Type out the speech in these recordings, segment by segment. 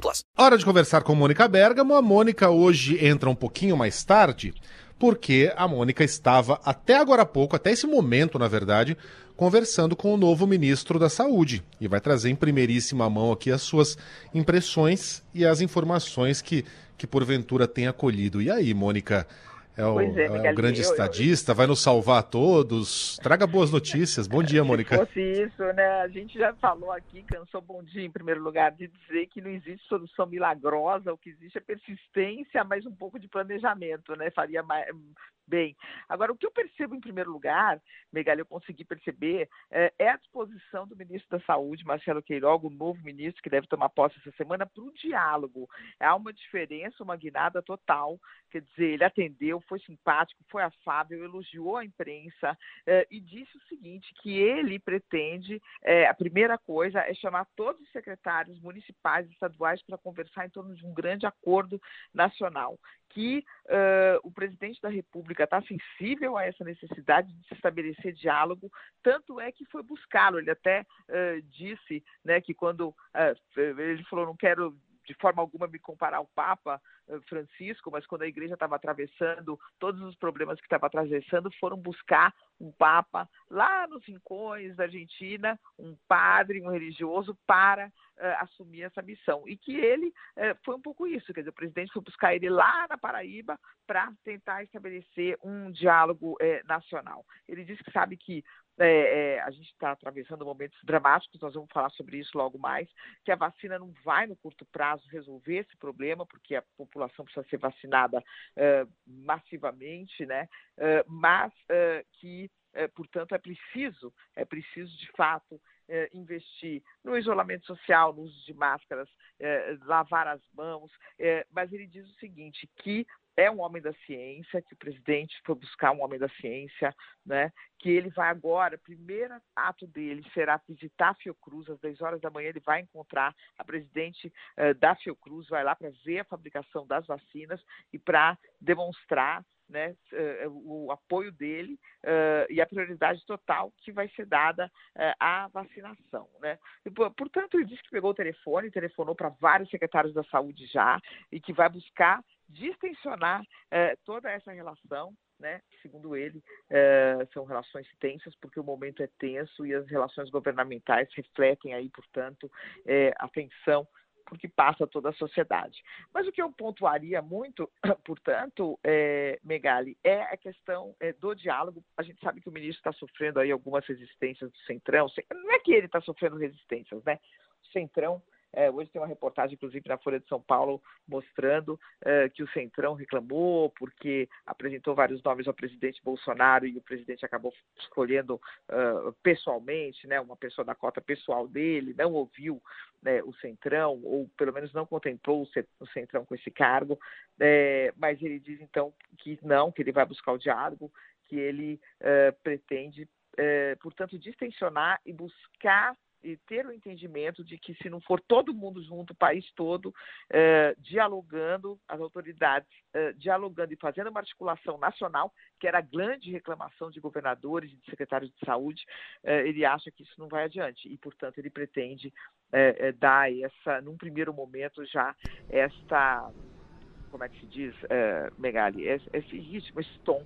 plus. Hora de conversar com Mônica Bergamo. A Mônica hoje entra um pouquinho mais tarde, porque a Mônica estava até agora há pouco, até esse momento, na verdade, conversando com o novo ministro da Saúde e vai trazer em primeiríssima mão aqui as suas impressões e as informações que que porventura tem acolhido. E aí, Mônica? É o, é, é o grande eu, estadista, eu, eu... vai nos salvar a todos. Traga boas notícias. Bom dia, Mônica. Se fosse isso, né? A gente já falou aqui, cansou bom dia em primeiro lugar, de dizer que não existe solução milagrosa, o que existe é persistência, mais um pouco de planejamento, né? Faria mais, bem. Agora, o que eu percebo em primeiro lugar, Megali, eu consegui perceber, é, é a disposição do ministro da Saúde, Marcelo Queiroga, o novo ministro que deve tomar posse essa semana, para o diálogo. Há uma diferença, uma guinada total. Quer dizer, ele atendeu, foi simpático, foi afável, elogiou a imprensa é, e disse o seguinte: que ele pretende, é, a primeira coisa é chamar todos os secretários municipais e estaduais para conversar em torno de um grande acordo nacional que uh, o presidente da República está sensível a essa necessidade de se estabelecer diálogo, tanto é que foi buscá-lo. Ele até uh, disse né, que quando uh, ele falou, não quero de forma alguma me comparar ao Papa Francisco, mas quando a igreja estava atravessando todos os problemas que estava atravessando, foram buscar um Papa lá nos rincões da Argentina, um padre, um religioso, para uh, assumir essa missão. E que ele uh, foi um pouco isso, quer dizer, o presidente foi buscar ele lá na Paraíba para tentar estabelecer um diálogo uh, nacional. Ele disse que sabe que é, é, a gente está atravessando momentos dramáticos, nós vamos falar sobre isso logo mais, que a vacina não vai no curto prazo resolver esse problema, porque a população precisa ser vacinada massivamente, né? Mas que, portanto, é preciso, é preciso de fato investir no isolamento social, no uso de máscaras, lavar as mãos, mas ele diz o seguinte, que é um homem da ciência, que o presidente foi buscar um homem da ciência, né? que ele vai agora, primeiro ato dele será visitar a Fiocruz, às 10 horas da manhã ele vai encontrar a presidente uh, da Fiocruz, vai lá para ver a fabricação das vacinas e para demonstrar né, uh, o apoio dele uh, e a prioridade total que vai ser dada uh, à vacinação. Né? E, portanto, ele disse que pegou o telefone, telefonou para vários secretários da saúde já e que vai buscar distensionar eh, toda essa relação, né? Segundo ele, eh, são relações tensas porque o momento é tenso e as relações governamentais refletem aí, portanto, eh, a tensão porque passa toda a sociedade. Mas o que eu pontuaria muito, portanto, é, Megali, é a questão é, do diálogo. A gente sabe que o ministro está sofrendo aí algumas resistências do Centrão. Não é que ele está sofrendo resistências, né? O Centrão é, hoje tem uma reportagem, inclusive, na Folha de São Paulo, mostrando é, que o Centrão reclamou porque apresentou vários nomes ao presidente Bolsonaro e o presidente acabou escolhendo uh, pessoalmente, né, uma pessoa da cota pessoal dele, não ouviu né, o Centrão, ou pelo menos não contemplou o Centrão com esse cargo, é, mas ele diz então que não, que ele vai buscar o diálogo, que ele uh, pretende, uh, portanto, distensionar e buscar e ter o entendimento de que se não for todo mundo junto, o país todo, eh, dialogando, as autoridades eh, dialogando e fazendo uma articulação nacional, que era a grande reclamação de governadores e de secretários de saúde, eh, ele acha que isso não vai adiante. E, portanto, ele pretende dar essa, num primeiro momento já, esta, como é que se diz, Megali, esse ritmo, esse tom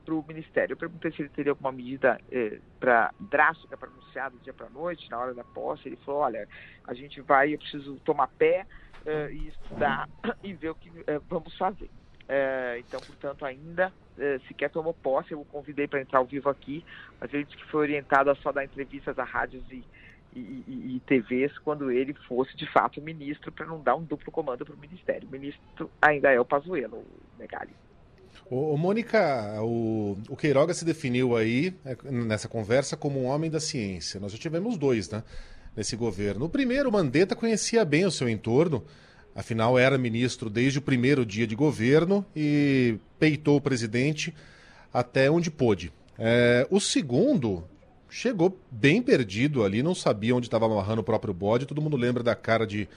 para o Ministério. Eu perguntei se ele teria alguma medida eh, pra, drástica para anunciar do dia para a noite, na hora da posse. Ele falou: olha, a gente vai, eu preciso tomar pé, eh, e estudar e ver o que eh, vamos fazer. Eh, então, portanto, ainda eh, sequer tomou posse. Eu o convidei para entrar ao vivo aqui, mas ele disse que foi orientado a só dar entrevistas a rádios e, e, e, e TVs quando ele fosse de fato ministro, para não dar um duplo comando para o ministério. O ministro ainda é o Pazuello, o Megali. Ô, ô, Mônica, o, o Queiroga se definiu aí é, nessa conversa como um homem da ciência. Nós já tivemos dois, né? Nesse governo. O primeiro, Mandetta, conhecia bem o seu entorno, afinal era ministro desde o primeiro dia de governo e peitou o presidente até onde pôde. É, o segundo chegou bem perdido ali, não sabia onde estava amarrando o próprio bode. Todo mundo lembra da cara de,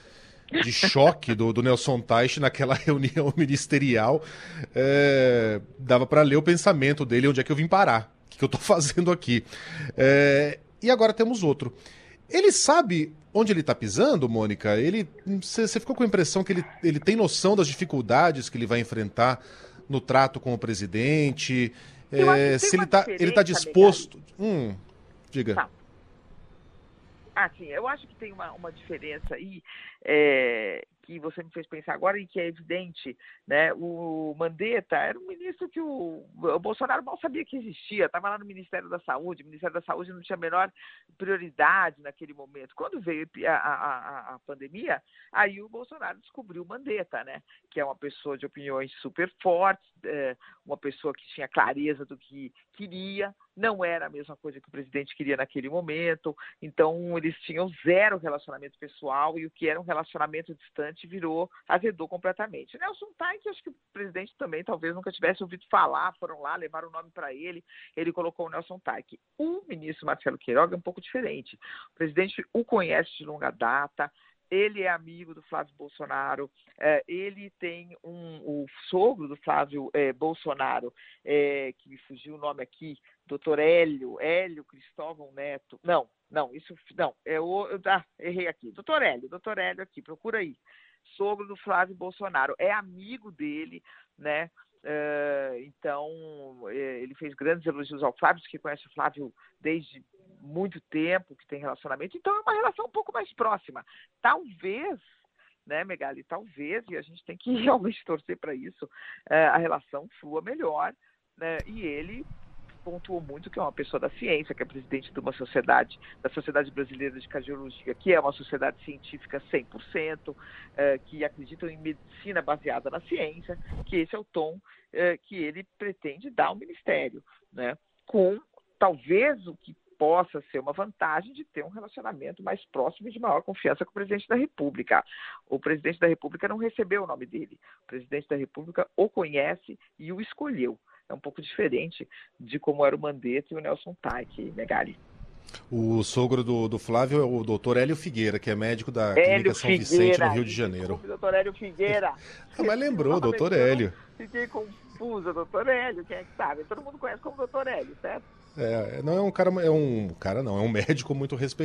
de choque do, do Nelson Teich naquela reunião ministerial. É, dava para ler o pensamento dele, onde é que eu vim parar, o que, que eu estou fazendo aqui. É, e agora temos outro. Ele sabe onde ele está pisando, Mônica? Ele, você ficou com a impressão que ele, ele tem noção das dificuldades que ele vai enfrentar no trato com o presidente? É, se ele está ele tá disposto. Hum, diga. Tá. Ah, sim, eu acho que tem uma, uma diferença aí é, que você me fez pensar agora e que é evidente, né? O Mandetta era um ministro que o, o Bolsonaro mal sabia que existia, estava lá no Ministério da Saúde, o Ministério da Saúde não tinha a menor prioridade naquele momento. Quando veio a, a, a pandemia, aí o Bolsonaro descobriu o Mandetta, né? Que é uma pessoa de opiniões super fortes, é, uma pessoa que tinha clareza do que queria, não era a mesma coisa que o presidente queria naquele momento, então eles tinham zero relacionamento pessoal e o que era um relacionamento distante virou, azedou completamente. Nelson Taik, acho que o presidente também talvez nunca tivesse ouvido falar, foram lá, levaram o nome para ele, ele colocou o Nelson Taik. O ministro Marcelo Queiroga é um pouco diferente. O presidente o conhece de longa data, ele é amigo do Flávio Bolsonaro, é, ele tem um, o sogro do Flávio é, Bolsonaro, é, que me fugiu o nome aqui, doutor Hélio, Hélio Cristóvão Neto, não, não, isso, não, é o, eu ah, errei aqui, doutor Hélio, doutor Hélio aqui, procura aí, sogro do Flávio Bolsonaro, é amigo dele, né, então, ele fez grandes elogios ao Flávio, que conhece o Flávio desde muito tempo, que tem relacionamento. Então, é uma relação um pouco mais próxima. Talvez, né, Megali? Talvez, e a gente tem que realmente torcer para isso, uh, a relação flua melhor. Né, e ele pontuou muito que é uma pessoa da ciência, que é presidente de uma sociedade, da Sociedade Brasileira de Cardiologia, que é uma sociedade científica 100%, eh, que acredita em medicina baseada na ciência, que esse é o tom eh, que ele pretende dar ao Ministério, né? com talvez o que possa ser uma vantagem de ter um relacionamento mais próximo e de maior confiança com o presidente da República. O presidente da República não recebeu o nome dele. O presidente da República o conhece e o escolheu é um pouco diferente de como era o Mandetta e o Nelson Taik, Megali. O sogro do, do Flávio é o doutor Hélio Figueira, que é médico da Hélio Clínica São Figueira, Vicente, no Rio de Janeiro. Doutor Hélio Figueira. ah, mas lembrou, doutor Hélio. Fiquei confusa, doutor Hélio, quem é que sabe? Todo mundo conhece como doutor Hélio, certo? É, não é um cara, é um cara não, é um médico muito respeitado.